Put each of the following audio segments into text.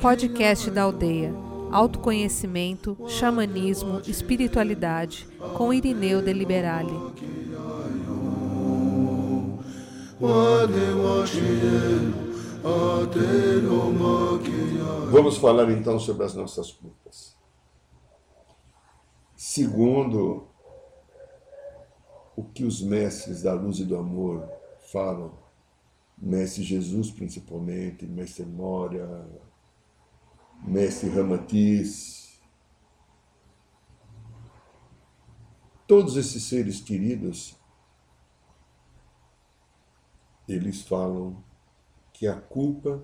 Podcast da Aldeia. Autoconhecimento, xamanismo, espiritualidade, com Irineu de Liberale. Vamos falar então sobre as nossas culpas. Segundo o que os mestres da luz e do amor falam, Mestre Jesus principalmente, Mestre Moria, Mestre Ramatiz, todos esses seres queridos, eles falam que a culpa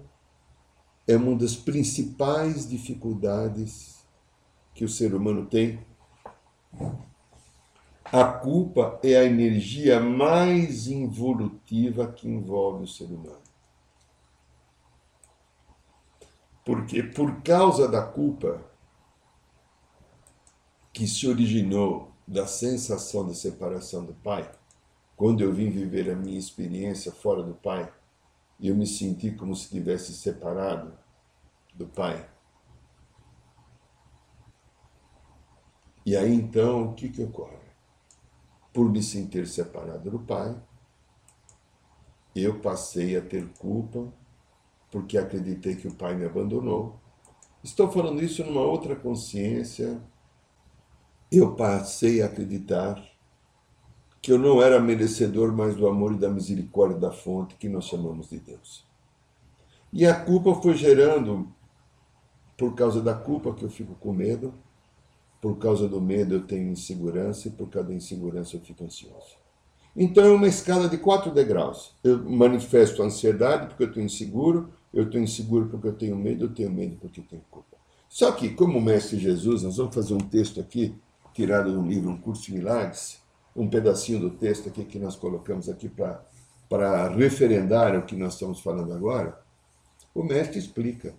é uma das principais dificuldades que o ser humano tem. A culpa é a energia mais involutiva que envolve o ser humano. Porque por causa da culpa que se originou da sensação de separação do pai, quando eu vim viver a minha experiência fora do pai, eu me senti como se tivesse separado do pai. E aí então, o que que ocorre? Por me sentir separado do pai, eu passei a ter culpa porque acreditei que o pai me abandonou. Estou falando isso numa outra consciência. Eu passei a acreditar que eu não era merecedor mais do amor e da misericórdia da fonte que nós chamamos de Deus. E a culpa foi gerando, por causa da culpa que eu fico com medo, por causa do medo eu tenho insegurança e por causa da insegurança eu fico ansioso. Então é uma escala de quatro degraus. Eu manifesto ansiedade porque eu estou inseguro, eu estou inseguro porque eu tenho medo, eu tenho medo porque eu tenho culpa. Só que, como o Mestre Jesus, nós vamos fazer um texto aqui, tirado um livro, Um Curso de Milagres, um pedacinho do texto aqui que nós colocamos aqui para referendar o que nós estamos falando agora. O Mestre explica.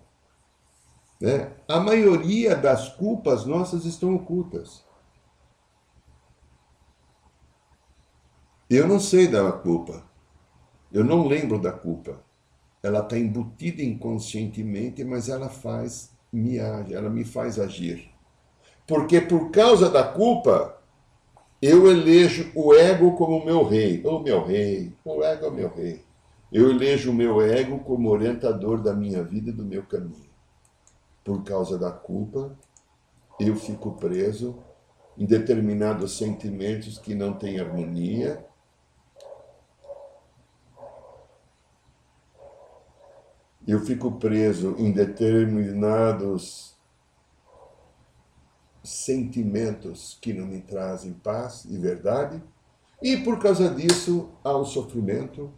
Né? A maioria das culpas nossas estão ocultas. Eu não sei da culpa. Eu não lembro da culpa ela está embutida inconscientemente, mas ela faz me ela me faz agir. Porque por causa da culpa, eu elejo o ego como meu rei. O meu rei, o ego é meu rei. Eu elejo o meu ego como orientador da minha vida e do meu caminho. Por causa da culpa, eu fico preso em determinados sentimentos que não têm harmonia eu fico preso em determinados sentimentos que não me trazem paz e verdade, e por causa disso há o sofrimento.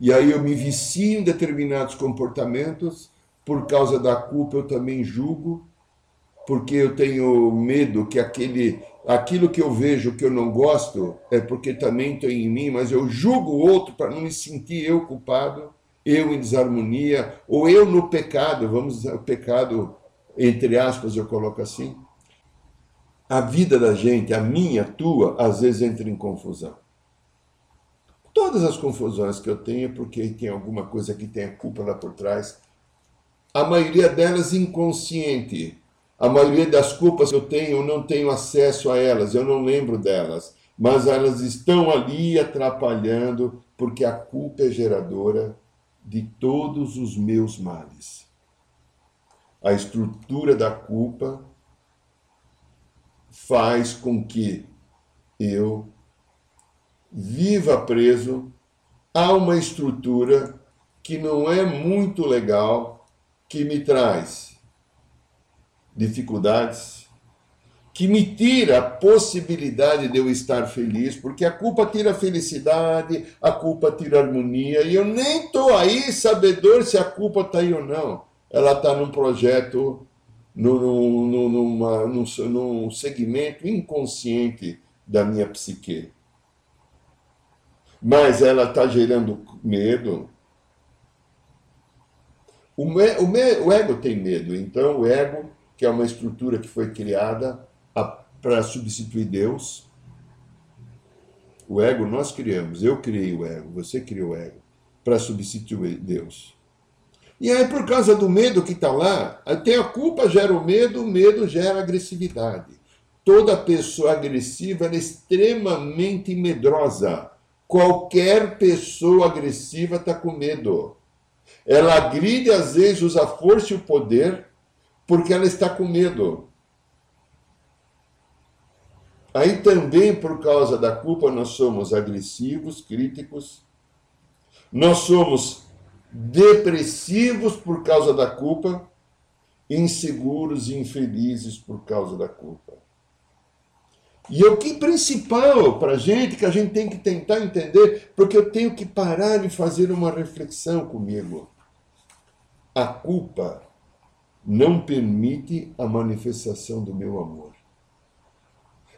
E aí eu me vicio em determinados comportamentos, por causa da culpa eu também julgo, porque eu tenho medo que aquele aquilo que eu vejo que eu não gosto é porque também tem em mim, mas eu julgo o outro para não me sentir eu culpado eu em desarmonia, ou eu no pecado, vamos dizer, o pecado, entre aspas, eu coloco assim. A vida da gente, a minha, a tua, às vezes entra em confusão. Todas as confusões que eu tenho é porque tem alguma coisa que tem a culpa lá por trás. A maioria delas inconsciente. A maioria das culpas que eu tenho, eu não tenho acesso a elas, eu não lembro delas. Mas elas estão ali atrapalhando, porque a culpa é geradora de todos os meus males. A estrutura da culpa faz com que eu viva preso a uma estrutura que não é muito legal, que me traz dificuldades, que me tira a possibilidade de eu estar feliz, porque a culpa tira a felicidade, a culpa tira a harmonia, e eu nem estou aí sabedor se a culpa está aí ou não. Ela está num projeto, no, no, numa, num, num segmento inconsciente da minha psique. Mas ela está gerando medo. O, me, o, me, o ego tem medo, então o ego, que é uma estrutura que foi criada para substituir Deus. O ego nós criamos, eu criei o ego, você criou o ego, para substituir Deus. E aí, por causa do medo que está lá, tem a culpa gera o medo, o medo gera agressividade. Toda pessoa agressiva é extremamente medrosa. Qualquer pessoa agressiva está com medo. Ela agride, às vezes, usa a força e o poder, porque ela está com medo. Aí também, por causa da culpa, nós somos agressivos, críticos, nós somos depressivos por causa da culpa, inseguros e infelizes por causa da culpa. E o que principal para a gente, que a gente tem que tentar entender, porque eu tenho que parar e fazer uma reflexão comigo. A culpa não permite a manifestação do meu amor.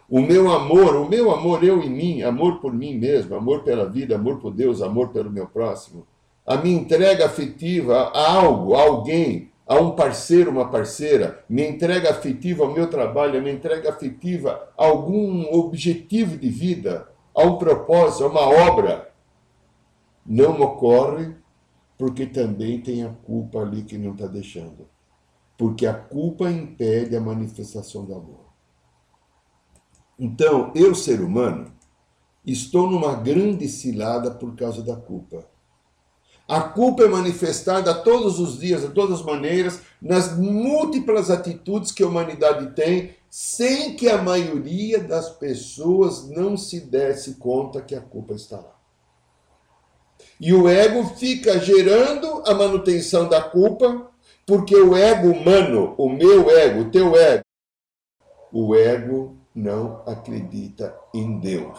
O meu amor, o meu amor, eu e mim, amor por mim mesmo, amor pela vida, amor por Deus, amor pelo meu próximo, a minha entrega afetiva a algo, a alguém, a um parceiro, uma parceira, minha entrega afetiva ao meu trabalho, a minha entrega afetiva a algum objetivo de vida, a um propósito, a uma obra, não ocorre porque também tem a culpa ali que não está deixando. Porque a culpa impede a manifestação do amor. Então, eu, ser humano, estou numa grande cilada por causa da culpa. A culpa é manifestada todos os dias, de todas as maneiras, nas múltiplas atitudes que a humanidade tem, sem que a maioria das pessoas não se desse conta que a culpa está lá. E o ego fica gerando a manutenção da culpa, porque o ego humano, o meu ego, o teu ego, o ego não acredita em Deus.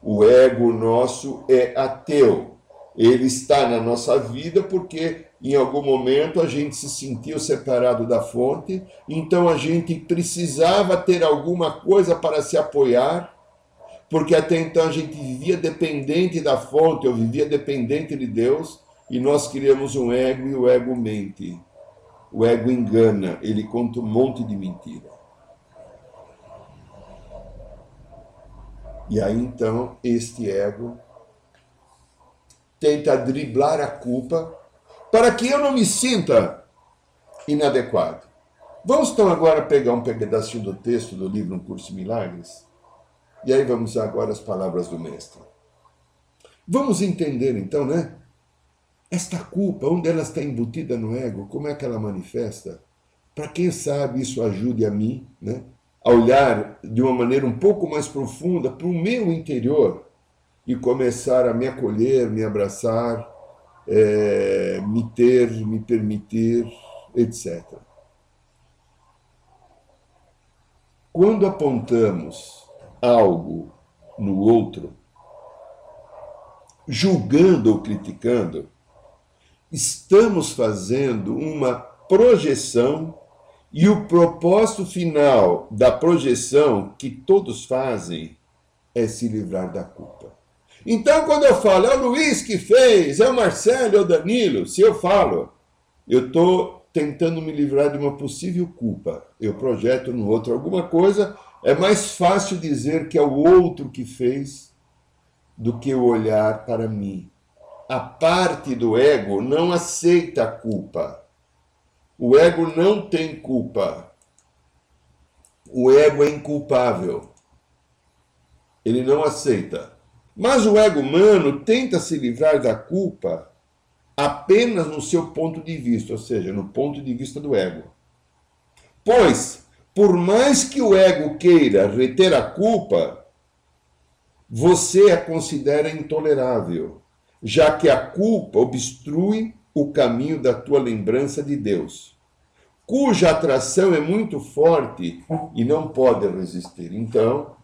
O ego nosso é ateu ele está na nossa vida porque em algum momento a gente se sentiu separado da fonte, então a gente precisava ter alguma coisa para se apoiar, porque até então a gente vivia dependente da fonte, eu vivia dependente de Deus, e nós criamos um ego e o ego mente. O ego engana, ele conta um monte de mentira. E aí então este ego tenta driblar a culpa para que eu não me sinta inadequado. Vamos então agora pegar um pedacinho do texto do livro Um Curso de Milagres e aí vamos agora às palavras do Mestre. Vamos entender então, né? Esta culpa, onde ela está embutida no ego, como é que ela manifesta? Para quem sabe isso ajude a mim, né? A olhar de uma maneira um pouco mais profunda para o meu interior e começar a me acolher, me abraçar, é, me ter, me permitir, etc. Quando apontamos algo no outro, julgando ou criticando, estamos fazendo uma projeção e o propósito final da projeção que todos fazem é se livrar da culpa. Então, quando eu falo, é o Luiz que fez, é o Marcelo, é o Danilo, se eu falo, eu estou tentando me livrar de uma possível culpa. Eu projeto no outro alguma coisa, é mais fácil dizer que é o outro que fez do que olhar para mim. A parte do ego não aceita a culpa. O ego não tem culpa. O ego é inculpável. Ele não aceita. Mas o ego humano tenta se livrar da culpa apenas no seu ponto de vista, ou seja, no ponto de vista do ego. Pois, por mais que o ego queira reter a culpa, você a considera intolerável, já que a culpa obstrui o caminho da tua lembrança de Deus, cuja atração é muito forte e não pode resistir. Então,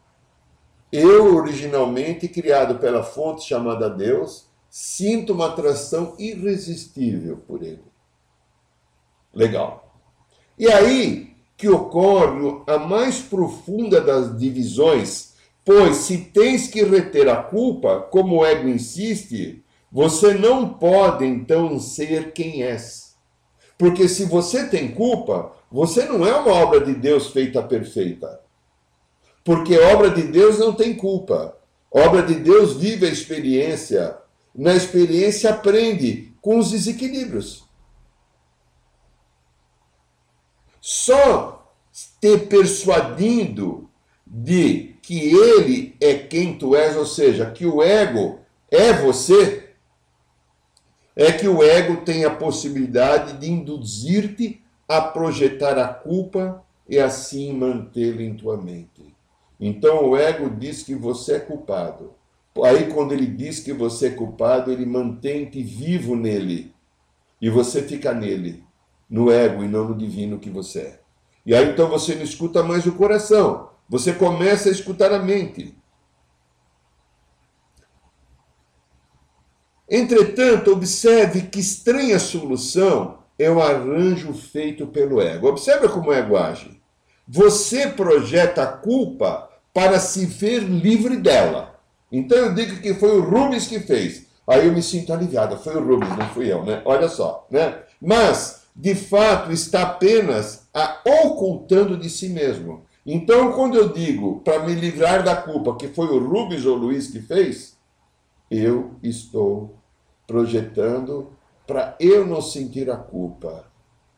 eu, originalmente criado pela fonte chamada Deus, sinto uma atração irresistível por ele. Legal. E aí que ocorre a mais profunda das divisões, pois se tens que reter a culpa, como o ego insiste, você não pode então ser quem és. Porque se você tem culpa, você não é uma obra de Deus feita perfeita. Porque obra de Deus não tem culpa. Obra de Deus vive a experiência. Na experiência aprende com os desequilíbrios. só te persuadindo de que ele é quem tu és, ou seja, que o ego é você, é que o ego tem a possibilidade de induzir-te a projetar a culpa e assim mantê-la em tua mente. Então o ego diz que você é culpado. Aí, quando ele diz que você é culpado, ele mantém-te vivo nele. E você fica nele, no ego e não no divino que você é. E aí então você não escuta mais o coração, você começa a escutar a mente. Entretanto, observe que estranha solução é o arranjo feito pelo ego. Observe como o ego age. Você projeta a culpa para se ver livre dela. Então eu digo que foi o Rubens que fez. Aí eu me sinto aliviado. Foi o Rubens, não fui eu, né? Olha só, né? Mas, de fato, está apenas a ocultando de si mesmo. Então, quando eu digo para me livrar da culpa que foi o Rubens ou o Luiz que fez, eu estou projetando para eu não sentir a culpa.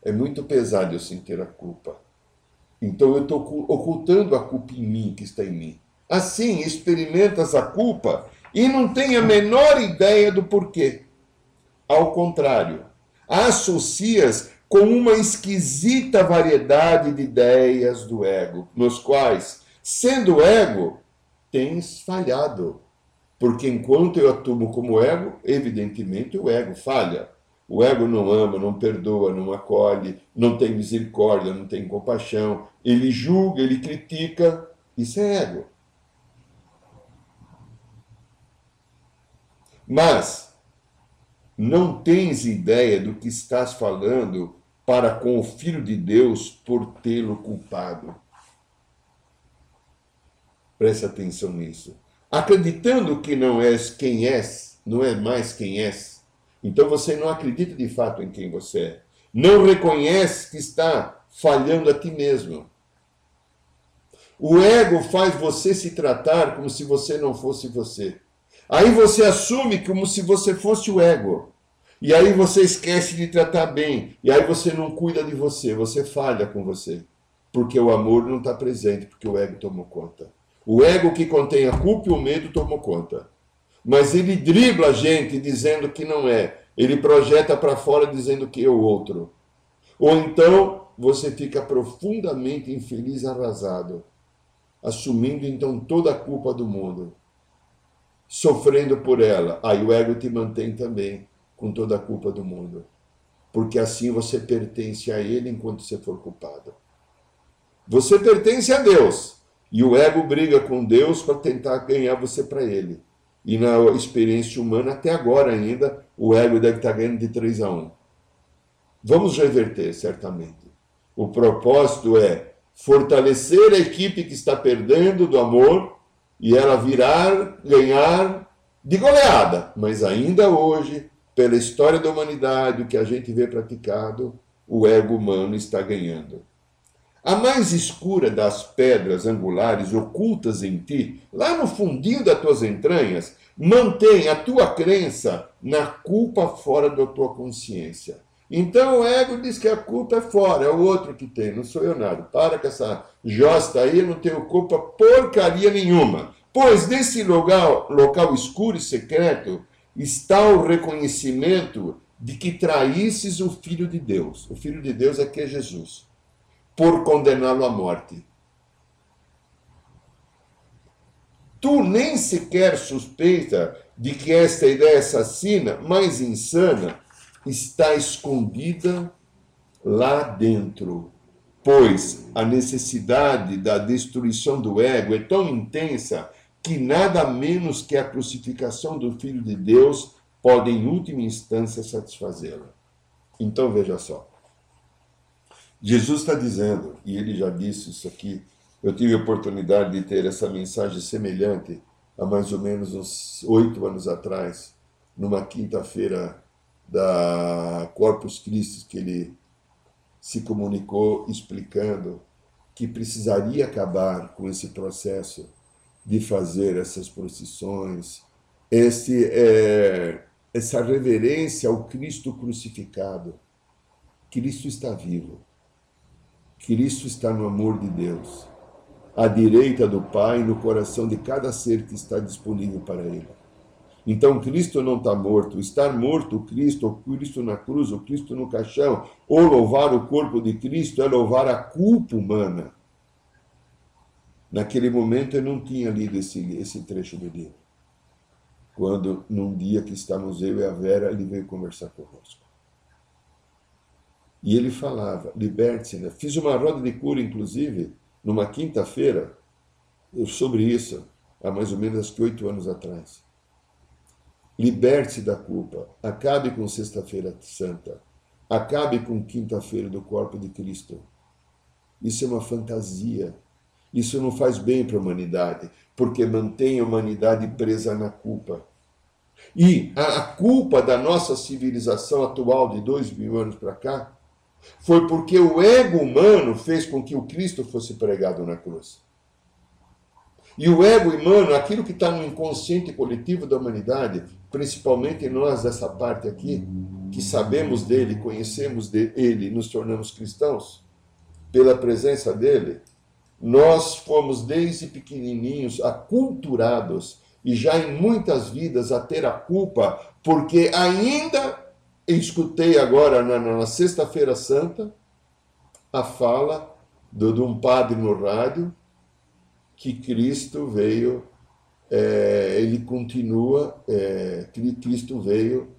É muito pesado eu sentir a culpa. Então eu estou ocultando a culpa em mim, que está em mim. Assim, experimentas a culpa e não tem a menor ideia do porquê. Ao contrário, associas com uma esquisita variedade de ideias do ego, nos quais, sendo ego, tens falhado. Porque enquanto eu atuo como ego, evidentemente o ego falha. O ego não ama, não perdoa, não acolhe, não tem misericórdia, não tem compaixão. Ele julga, ele critica. Isso é ego. Mas não tens ideia do que estás falando para com o Filho de Deus por tê-lo culpado. Preste atenção nisso. Acreditando que não és quem és, não é mais quem és, então você não acredita de fato em quem você é. Não reconhece que está falhando a ti mesmo. O ego faz você se tratar como se você não fosse você. Aí você assume como se você fosse o ego. E aí você esquece de tratar bem. E aí você não cuida de você, você falha com você. Porque o amor não está presente, porque o ego tomou conta. O ego que contém a culpa e o medo tomou conta mas ele dribla a gente dizendo que não é. Ele projeta para fora dizendo que é o outro. Ou então você fica profundamente infeliz, arrasado, assumindo então toda a culpa do mundo, sofrendo por ela. Aí o ego te mantém também com toda a culpa do mundo, porque assim você pertence a ele enquanto você for culpado. Você pertence a Deus e o ego briga com Deus para tentar ganhar você para ele. E na experiência humana, até agora ainda, o ego deve estar ganhando de 3 a 1. Vamos reverter, certamente. O propósito é fortalecer a equipe que está perdendo do amor e ela virar, ganhar de goleada. Mas ainda hoje, pela história da humanidade, o que a gente vê praticado, o ego humano está ganhando. A mais escura das pedras angulares ocultas em ti, lá no fundinho das tuas entranhas, mantém a tua crença na culpa fora da tua consciência. Então o ego diz que a culpa é fora, é o outro que tem, não sou eu nada. Para com essa josta aí, eu não tenho culpa porcaria nenhuma. Pois nesse local, local escuro e secreto está o reconhecimento de que traísses o Filho de Deus. O Filho de Deus aqui é Jesus por condená-lo à morte. Tu nem sequer suspeita de que esta ideia assassina, mais insana, está escondida lá dentro, pois a necessidade da destruição do ego é tão intensa que nada menos que a crucificação do Filho de Deus pode, em última instância, satisfazê-la. Então veja só. Jesus está dizendo, e ele já disse isso aqui, eu tive a oportunidade de ter essa mensagem semelhante há mais ou menos uns oito anos atrás, numa quinta-feira da Corpus Christi, que ele se comunicou explicando que precisaria acabar com esse processo de fazer essas procissões, esse, é, essa reverência ao Cristo crucificado. Cristo está vivo. Cristo está no amor de Deus, à direita do Pai, no coração de cada ser que está disponível para Ele. Então Cristo não está morto. Estar morto, Cristo, o Cristo na cruz, o Cristo no caixão, ou louvar o corpo de Cristo é louvar a culpa humana. Naquele momento eu não tinha lido esse, esse trecho do livro. Quando, num dia que estávamos eu e a Vera, ele veio conversar conosco. E ele falava, liberte-se. Né? Fiz uma roda de cura, inclusive, numa quinta-feira, sobre isso, há mais ou menos que oito anos atrás. Liberte-se da culpa. Acabe com Sexta-feira Santa. Acabe com Quinta-feira do corpo de Cristo. Isso é uma fantasia. Isso não faz bem para a humanidade, porque mantém a humanidade presa na culpa. E a culpa da nossa civilização atual de dois mil anos para cá foi porque o ego humano fez com que o Cristo fosse pregado na cruz. E o ego humano, aquilo que está no inconsciente coletivo da humanidade, principalmente nós dessa parte aqui, que sabemos dele, conhecemos dele, nos tornamos cristãos, pela presença dele, nós fomos desde pequenininhos aculturados e já em muitas vidas a ter a culpa, porque ainda escutei agora na, na Sexta-feira Santa a fala de, de um padre no rádio que Cristo veio, é, ele continua, é, Cristo veio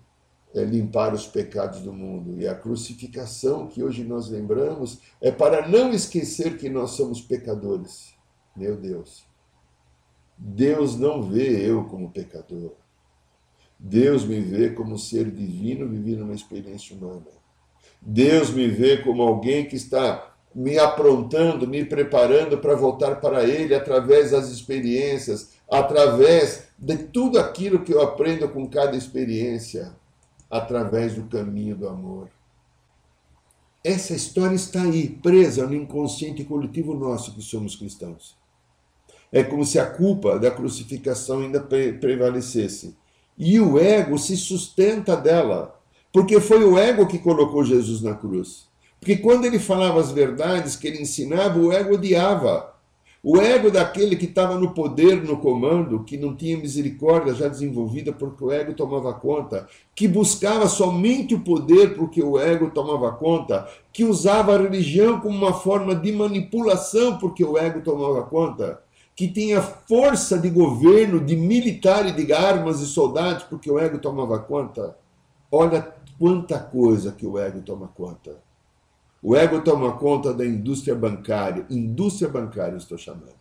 é, limpar os pecados do mundo. E a crucificação que hoje nós lembramos é para não esquecer que nós somos pecadores. Meu Deus. Deus não vê eu como pecador. Deus me vê como ser divino vivendo uma experiência humana. Deus me vê como alguém que está me aprontando, me preparando para voltar para Ele através das experiências, através de tudo aquilo que eu aprendo com cada experiência, através do caminho do amor. Essa história está aí, presa no inconsciente coletivo nosso que somos cristãos. É como se a culpa da crucificação ainda prevalecesse. E o ego se sustenta dela, porque foi o ego que colocou Jesus na cruz. Porque quando ele falava as verdades que ele ensinava, o ego odiava. O ego daquele que estava no poder, no comando, que não tinha misericórdia já desenvolvida porque o ego tomava conta, que buscava somente o poder porque o ego tomava conta, que usava a religião como uma forma de manipulação porque o ego tomava conta, que tinha força de governo, de militar e de armas e soldados porque o ego tomava conta. Olha quanta coisa que o ego toma conta. O ego toma conta da indústria bancária, indústria bancária estou chamando.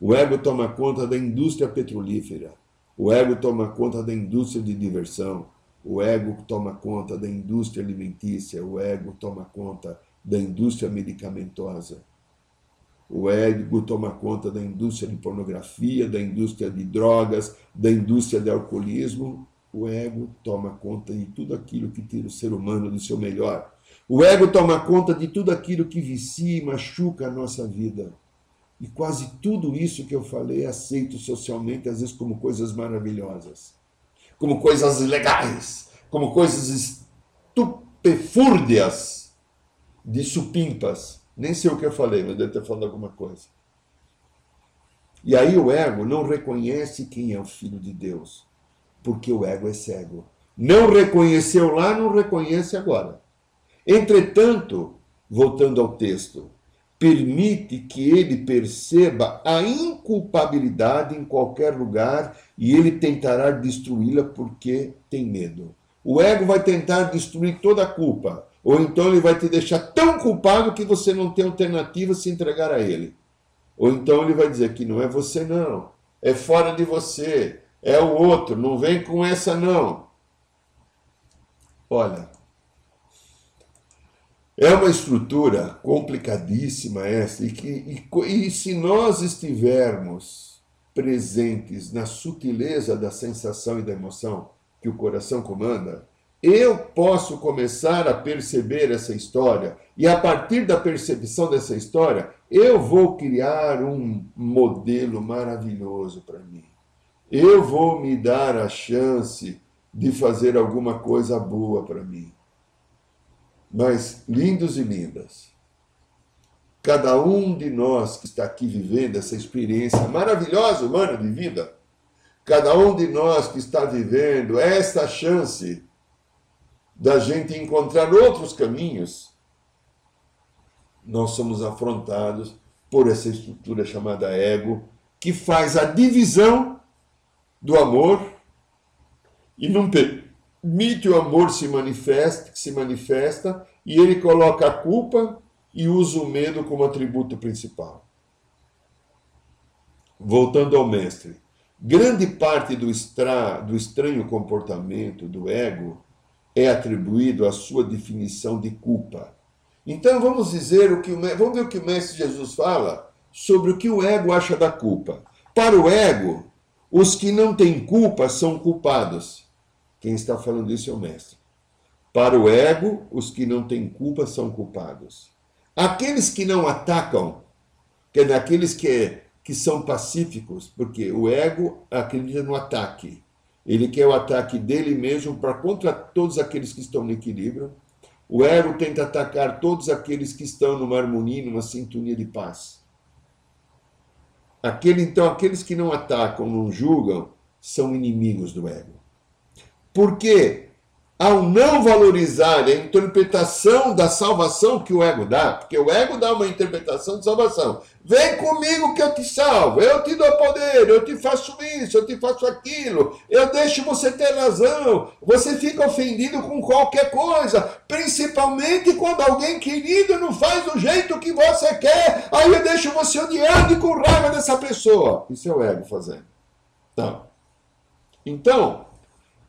O ego toma conta da indústria petrolífera. O ego toma conta da indústria de diversão. O ego toma conta da indústria alimentícia. O ego toma conta da indústria medicamentosa. O ego toma conta da indústria de pornografia, da indústria de drogas, da indústria de alcoolismo. O ego toma conta de tudo aquilo que tira o ser humano do seu melhor. O ego toma conta de tudo aquilo que vicia e machuca a nossa vida. E quase tudo isso que eu falei é aceito socialmente, às vezes, como coisas maravilhosas, como coisas legais, como coisas estupefúrdias de supimpas. Nem sei o que eu falei, mas deve ter falado alguma coisa. E aí o ego não reconhece quem é o filho de Deus, porque o ego é cego. Não reconheceu lá, não reconhece agora. Entretanto, voltando ao texto, permite que ele perceba a inculpabilidade em qualquer lugar e ele tentará destruí-la porque tem medo. O ego vai tentar destruir toda a culpa, ou então ele vai te deixar tão culpado que você não tem alternativa se entregar a ele. Ou então ele vai dizer que não é você não, é fora de você, é o outro, não vem com essa não. Olha, é uma estrutura complicadíssima essa, e, que, e, e se nós estivermos presentes na sutileza da sensação e da emoção que o coração comanda, eu posso começar a perceber essa história, e a partir da percepção dessa história, eu vou criar um modelo maravilhoso para mim. Eu vou me dar a chance de fazer alguma coisa boa para mim mas lindos e lindas. cada um de nós que está aqui vivendo essa experiência maravilhosa humana de vida, cada um de nós que está vivendo esta chance da gente encontrar outros caminhos, nós somos afrontados por essa estrutura chamada ego, que faz a divisão do amor e não permite o amor se manifeste, se manifesta, e ele coloca a culpa e usa o medo como atributo principal. Voltando ao mestre, grande parte do, do estranho comportamento do ego é atribuído à sua definição de culpa. Então vamos dizer o que vamos ver o que o mestre Jesus fala sobre o que o ego acha da culpa. Para o ego, os que não têm culpa são culpados. Quem está falando isso é o mestre. Para o ego, os que não têm culpa são culpados. Aqueles que não atacam, que é daqueles que, que são pacíficos, porque o ego acredita no ataque. Ele quer o ataque dele mesmo para contra todos aqueles que estão no equilíbrio. O ego tenta atacar todos aqueles que estão numa harmonia, numa sintonia de paz. Aquele, então, aqueles que não atacam, não julgam, são inimigos do ego. Por quê? Ao não valorizar a interpretação da salvação que o ego dá, porque o ego dá uma interpretação de salvação. Vem comigo que eu te salvo, eu te dou poder, eu te faço isso, eu te faço aquilo, eu deixo você ter razão. Você fica ofendido com qualquer coisa, principalmente quando alguém querido não faz do jeito que você quer, aí eu deixo você odiando e com raiva dessa pessoa. Isso é o ego fazendo. Então, então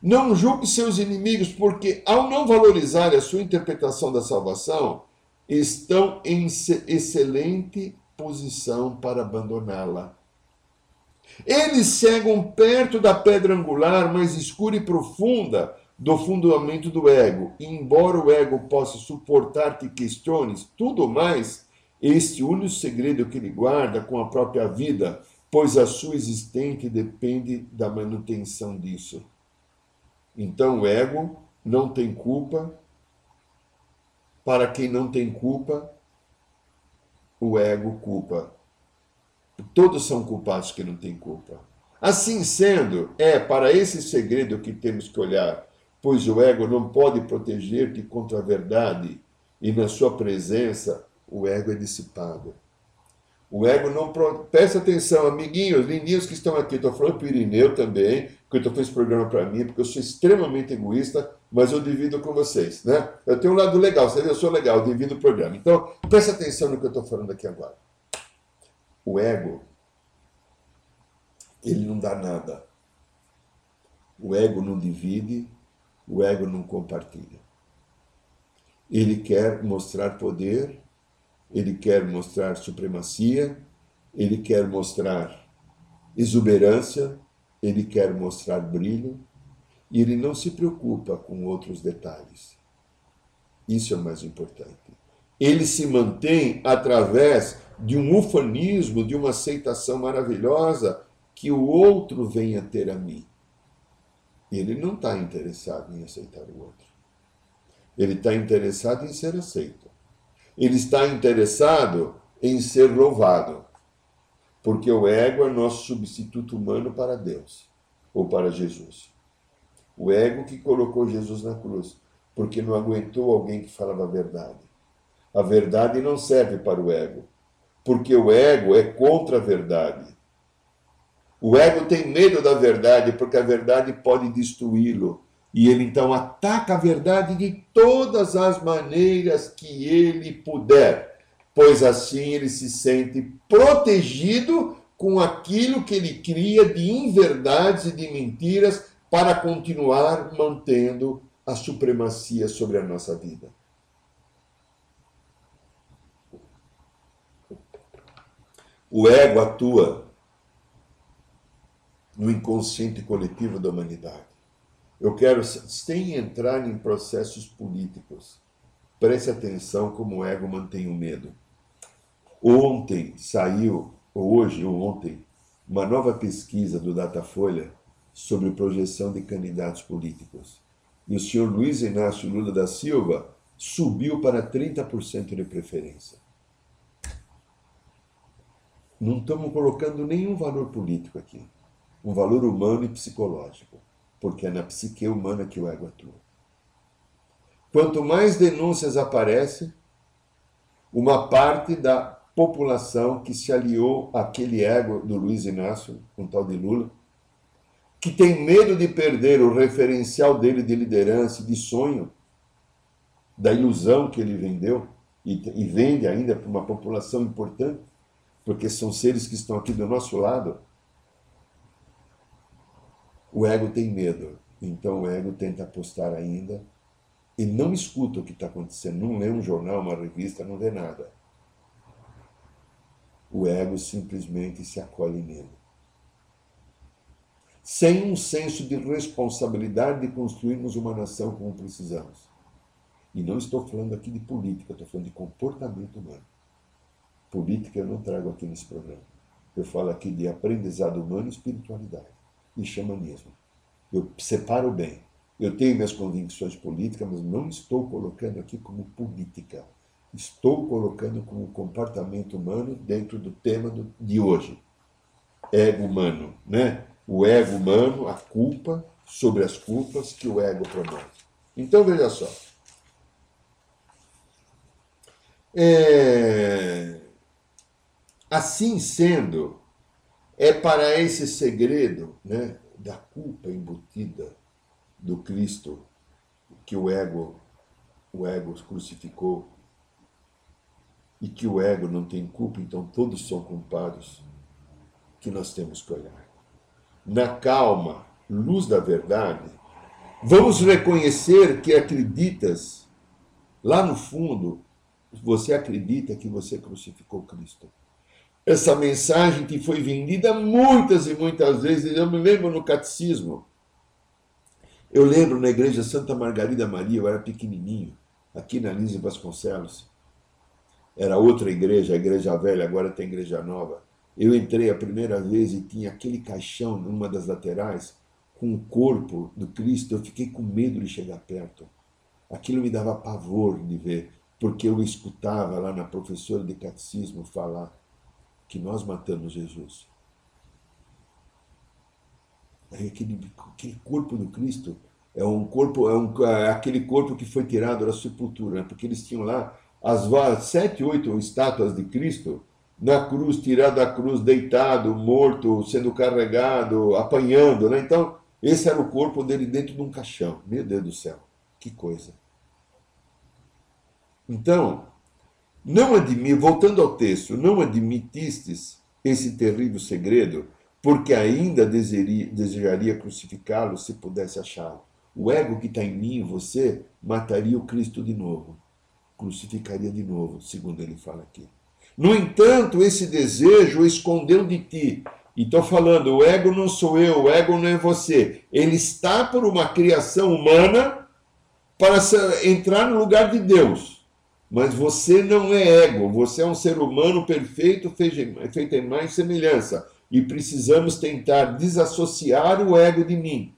não julgue seus inimigos, porque ao não valorizar a sua interpretação da salvação, estão em excelente posição para abandoná-la. Eles chegam perto da pedra angular mais escura e profunda do fundamento do ego. E embora o ego possa suportar que questiones tudo mais, este único segredo que ele guarda com a própria vida, pois a sua existência depende da manutenção disso. Então o ego não tem culpa. Para quem não tem culpa, o ego culpa. Todos são culpados que não têm culpa. Assim sendo, é para esse segredo que temos que olhar, pois o ego não pode proteger-te contra a verdade, e na sua presença o ego é dissipado. O ego não. Pro... Presta atenção, amiguinhos, lindinhos que estão aqui. Estou falando para o Irineu também, que eu fez esse programa para mim, porque eu sou extremamente egoísta, mas eu divido com vocês. Né? Eu tenho um lado legal, você vê, eu sou legal, eu divido o programa. Então, presta atenção no que eu estou falando aqui agora. O ego, ele não dá nada. O ego não divide, o ego não compartilha. Ele quer mostrar poder ele quer mostrar supremacia, ele quer mostrar exuberância, ele quer mostrar brilho, e ele não se preocupa com outros detalhes. Isso é o mais importante. Ele se mantém através de um ufanismo, de uma aceitação maravilhosa que o outro venha ter a mim. Ele não está interessado em aceitar o outro. Ele está interessado em ser aceito ele está interessado em ser louvado, porque o ego é nosso substituto humano para Deus ou para Jesus. O ego que colocou Jesus na cruz, porque não aguentou alguém que falava a verdade. A verdade não serve para o ego, porque o ego é contra a verdade. O ego tem medo da verdade, porque a verdade pode destruí-lo. E ele então ataca a verdade de todas as maneiras que ele puder, pois assim ele se sente protegido com aquilo que ele cria de inverdades e de mentiras para continuar mantendo a supremacia sobre a nossa vida. O ego atua no inconsciente coletivo da humanidade. Eu quero, sem entrar em processos políticos, preste atenção como o ego mantém o medo. Ontem saiu, hoje ou ontem, uma nova pesquisa do Datafolha sobre projeção de candidatos políticos. E o senhor Luiz Inácio Lula da Silva subiu para 30% de preferência. Não estamos colocando nenhum valor político aqui. Um valor humano e psicológico. Porque é na psique humana que o ego atua. Quanto mais denúncias aparecem, uma parte da população que se aliou àquele ego do Luiz Inácio, um tal de Lula, que tem medo de perder o referencial dele de liderança, de sonho, da ilusão que ele vendeu e, e vende ainda para uma população importante, porque são seres que estão aqui do nosso lado. O ego tem medo, então o ego tenta apostar ainda e não escuta o que está acontecendo, não lê um jornal, uma revista, não vê nada. O ego simplesmente se acolhe nele sem um senso de responsabilidade de construirmos uma nação como precisamos. E não estou falando aqui de política, estou falando de comportamento humano. Política eu não trago aqui nesse programa. Eu falo aqui de aprendizado humano e espiritualidade e xamanismo. Eu separo bem. Eu tenho minhas convicções políticas, mas não estou colocando aqui como política. Estou colocando como comportamento humano dentro do tema do, de hoje. Ego humano, né? o ego humano, a culpa sobre as culpas que o ego promove. Então veja só. É... Assim sendo, é para esse segredo né, da culpa embutida do Cristo que o ego, o ego crucificou e que o ego não tem culpa, então todos são culpados, que nós temos que olhar na calma, luz da verdade, vamos reconhecer que acreditas, lá no fundo, você acredita que você crucificou Cristo. Essa mensagem que foi vendida muitas e muitas vezes, eu me lembro no catecismo. Eu lembro na igreja Santa Margarida Maria, eu era pequenininho, aqui na Lise Vasconcelos. Era outra igreja, a igreja velha, agora tem igreja nova. Eu entrei a primeira vez e tinha aquele caixão numa das laterais com o corpo do Cristo. Eu fiquei com medo de chegar perto. Aquilo me dava pavor de ver, porque eu escutava lá na professora de catecismo falar que nós matamos Jesus. Aquele, aquele corpo do Cristo é um corpo, é, um, é aquele corpo que foi tirado da sepultura, né? porque eles tinham lá as sete, oito estátuas de Cristo na cruz, tirado da cruz, deitado, morto, sendo carregado, apanhando, né? Então, esse era o corpo dele dentro de um caixão. Meu Deus do céu, que coisa. Então, não admi, voltando ao texto, não admitistes esse terrível segredo, porque ainda desejaria, desejaria crucificá-lo se pudesse achá-lo. O ego que está em mim, você, mataria o Cristo de novo, crucificaria de novo, segundo ele fala aqui. No entanto, esse desejo escondeu de ti. E estou falando, o ego não sou eu, o ego não é você. Ele está por uma criação humana para entrar no lugar de Deus. Mas você não é ego, você é um ser humano perfeito, feito em mais semelhança. E precisamos tentar desassociar o ego de mim.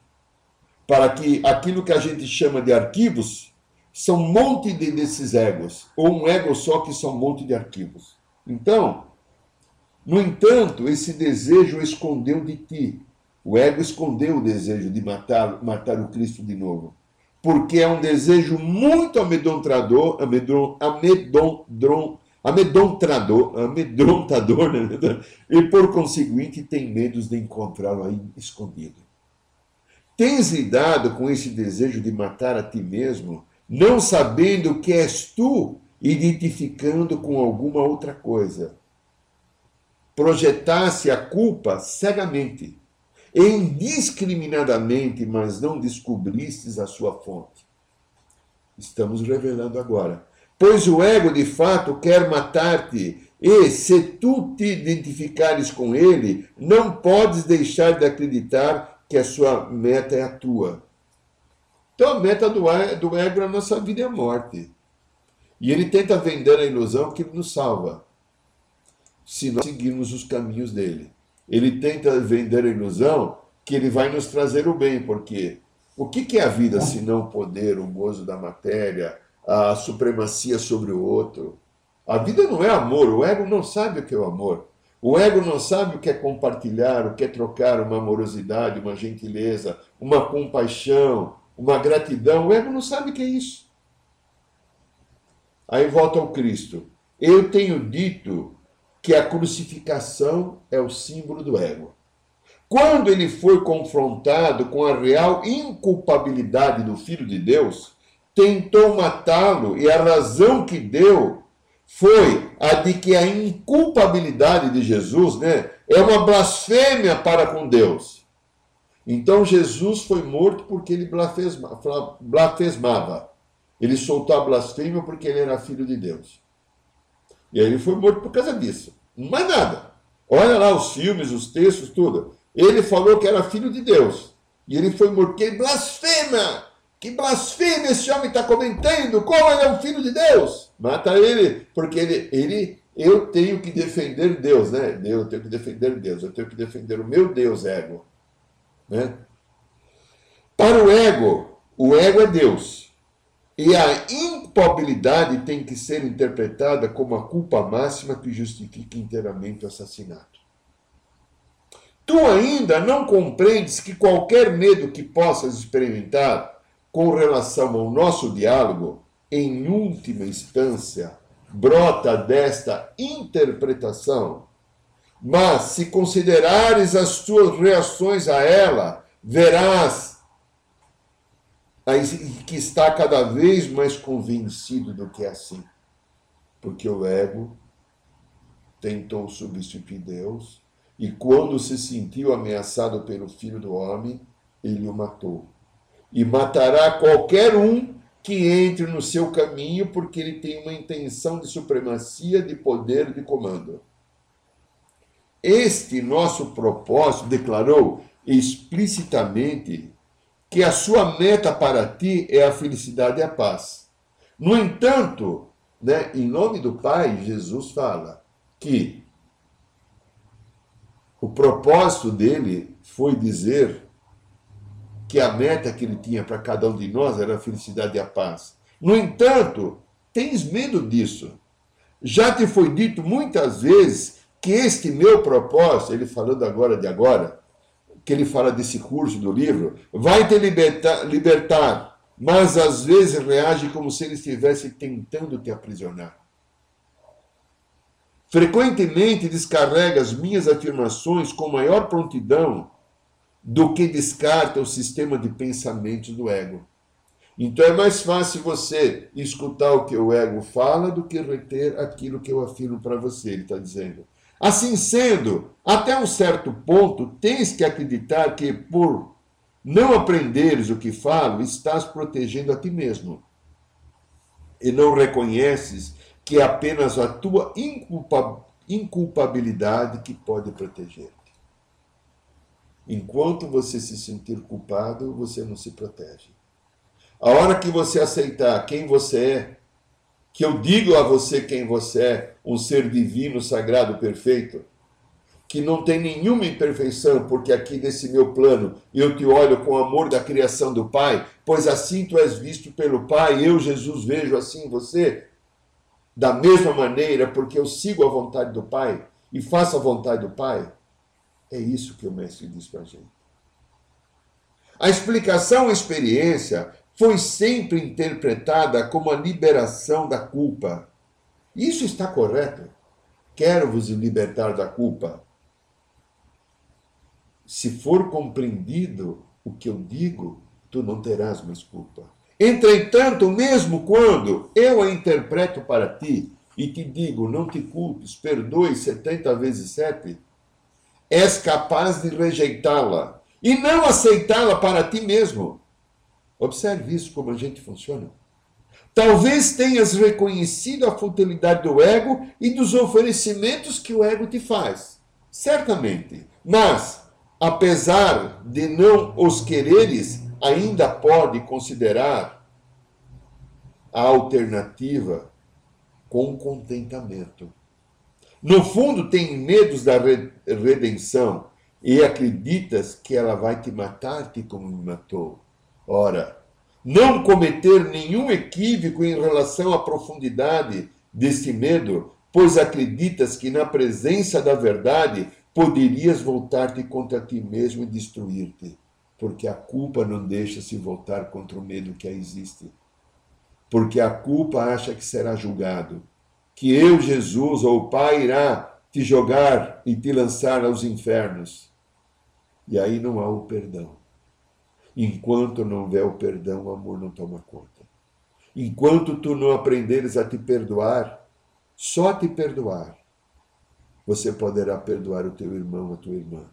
Para que aquilo que a gente chama de arquivos são um monte de, desses egos. Ou um ego só que são um monte de arquivos. Então, no entanto, esse desejo escondeu de ti. O ego escondeu o desejo de matar, matar o Cristo de novo. Porque é um desejo muito amedrontador, amedron, amedron, amedrontador, amedrontador, né? e por conseguinte tem medo de encontrá-lo aí escondido. Tens lidado com esse desejo de matar a ti mesmo, não sabendo que és tu identificando com alguma outra coisa. Projetasse a culpa cegamente, indiscriminadamente, mas não descobristes a sua fonte. Estamos revelando agora. Pois o ego de fato quer matar-te, e se tu te identificares com ele, não podes deixar de acreditar que a sua meta é a tua. Então a meta do ego na nossa vida é a morte. E ele tenta vender a ilusão que nos salva, se nós seguirmos os caminhos dele. Ele tenta vender a ilusão que ele vai nos trazer o bem, porque o que é a vida se não o poder, o gozo da matéria, a supremacia sobre o outro? A vida não é amor, o ego não sabe o que é o amor. O ego não sabe o que é compartilhar, o que é trocar uma amorosidade, uma gentileza, uma compaixão, uma gratidão. O ego não sabe o que é isso. Aí volta ao Cristo. Eu tenho dito que a crucificação é o símbolo do ego. Quando ele foi confrontado com a real inculpabilidade do Filho de Deus, tentou matá-lo e a razão que deu foi a de que a inculpabilidade de Jesus né, é uma blasfêmia para com Deus. Então Jesus foi morto porque ele blasfemava. Ele soltou a blasfêmia porque ele era filho de Deus. E aí ele foi morto por causa disso. Mais nada. Olha lá os filmes, os textos, tudo. Ele falou que era filho de Deus. E ele foi morto ele blasfema. Que blasfêmia esse homem está comentando? Como ele é um filho de Deus? Mata ele, porque ele, ele, eu tenho que defender Deus, né? Eu tenho que defender Deus, eu tenho que defender o meu Deus ego. Né? Para o ego, o ego é Deus. E a impabilidade tem que ser interpretada como a culpa máxima que justifica inteiramente o assassinato. Tu ainda não compreendes que qualquer medo que possas experimentar com relação ao nosso diálogo, em última instância, brota desta interpretação. Mas, se considerares as tuas reações a ela, verás que está cada vez mais convencido do que é assim. Porque o ego tentou substituir Deus e, quando se sentiu ameaçado pelo Filho do Homem, ele o matou e matará qualquer um que entre no seu caminho, porque ele tem uma intenção de supremacia, de poder, de comando. Este nosso propósito declarou explicitamente que a sua meta para ti é a felicidade e a paz. No entanto, né, em nome do Pai, Jesus fala que o propósito dele foi dizer que a meta que ele tinha para cada um de nós era a felicidade e a paz. No entanto, tens medo disso. Já te foi dito muitas vezes que este meu propósito, ele falando agora de agora, que ele fala desse curso do livro, vai te libertar, libertar mas às vezes reage como se ele estivesse tentando te aprisionar. Frequentemente descarrega as minhas afirmações com maior prontidão do que descarta o sistema de pensamentos do ego. Então é mais fácil você escutar o que o ego fala do que reter aquilo que eu afirmo para você, ele está dizendo. Assim sendo, até um certo ponto, tens que acreditar que, por não aprenderes o que falo, estás protegendo a ti mesmo. E não reconheces que é apenas a tua inculpa, inculpabilidade que pode proteger. Enquanto você se sentir culpado, você não se protege. A hora que você aceitar quem você é, que eu digo a você quem você é, um ser divino, sagrado, perfeito, que não tem nenhuma imperfeição, porque aqui nesse meu plano eu te olho com o amor da criação do Pai, pois assim tu és visto pelo Pai, eu, Jesus, vejo assim você, da mesma maneira, porque eu sigo a vontade do Pai e faço a vontade do Pai. É isso que o mestre diz para a gente. A explicação a experiência foi sempre interpretada como a liberação da culpa. Isso está correto. Quero vos libertar da culpa. Se for compreendido o que eu digo, tu não terás mais culpa. Entretanto, mesmo quando eu a interpreto para ti e te digo, não te culpes, perdoe setenta vezes sete, és capaz de rejeitá-la e não aceitá-la para ti mesmo. Observe isso como a gente funciona. Talvez tenhas reconhecido a futilidade do ego e dos oferecimentos que o ego te faz. Certamente. Mas, apesar de não os quereres, ainda pode considerar a alternativa com contentamento. No fundo, tem medos da redenção e acreditas que ela vai te matar-te como me matou. Ora, não cometer nenhum equívoco em relação à profundidade deste medo pois acreditas que na presença da verdade poderias voltar-te contra ti mesmo e destruir-te, porque a culpa não deixa se voltar contra o medo que existe. Porque a culpa acha que será julgado, que eu, Jesus, ou o Pai, irá te jogar e te lançar aos infernos. E aí não há o perdão. Enquanto não houver o perdão, o amor não toma conta. Enquanto tu não aprenderes a te perdoar, só te perdoar, você poderá perdoar o teu irmão, a tua irmã.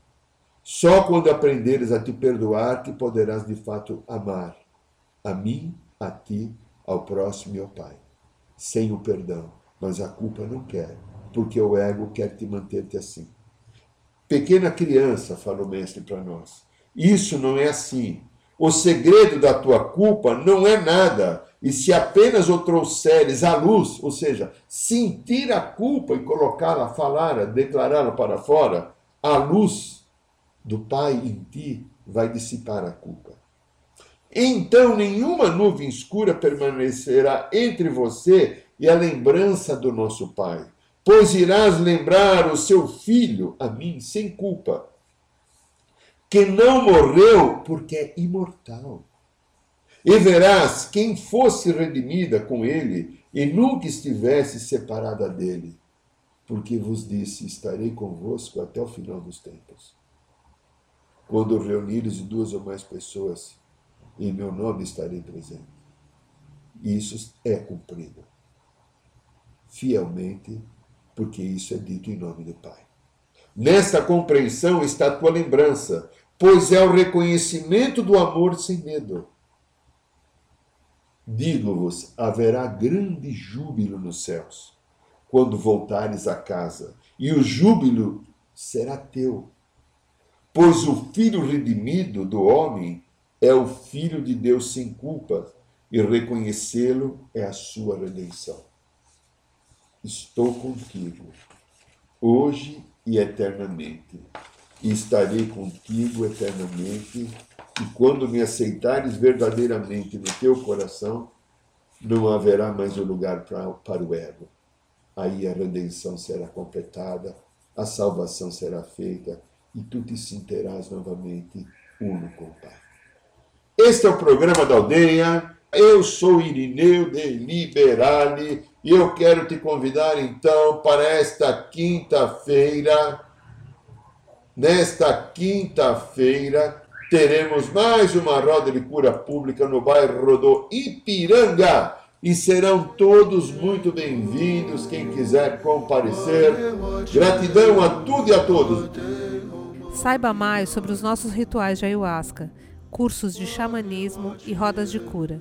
Só quando aprenderes a te perdoar que poderás de fato amar a mim, a ti, ao próximo e ao Pai. Sem o perdão, mas a culpa não quer, porque o ego quer te manter-te assim. Pequena criança, fala o mestre para nós. Isso não é assim. O segredo da tua culpa não é nada. E se apenas o trouxeres à luz, ou seja, sentir a culpa e colocá-la, falá-la, declará-la para fora, a luz do Pai em ti vai dissipar a culpa. Então nenhuma nuvem escura permanecerá entre você e a lembrança do nosso Pai, pois irás lembrar o seu filho a mim sem culpa que não morreu porque é imortal. E verás quem fosse redimida com ele e nunca estivesse separada dele, porque vos disse: estarei convosco até o final dos tempos. Quando reunires duas ou mais pessoas, em meu nome estarei presente. Isso é cumprido fielmente, porque isso é dito em nome do Pai. Nesta compreensão está a tua lembrança, pois é o reconhecimento do amor sem medo. Digo-vos: haverá grande júbilo nos céus, quando voltares a casa, e o júbilo será teu. Pois o filho redimido do homem é o filho de Deus sem culpa, e reconhecê-lo é a sua redenção. Estou contigo, hoje e eternamente e estarei contigo eternamente. E quando me aceitares verdadeiramente no teu coração, não haverá mais um lugar pra, para o ego. Aí a redenção será completada, a salvação será feita e tu te sentirás novamente uno com o Pai. Este é o programa da aldeia. Eu sou Irineu de Liberale e eu quero te convidar então para esta quinta-feira Nesta quinta-feira, teremos mais uma roda de cura pública no bairro do Ipiranga. E serão todos muito bem-vindos, quem quiser comparecer. Gratidão a tudo e a todos. Saiba mais sobre os nossos rituais de ayahuasca, cursos de xamanismo e rodas de cura.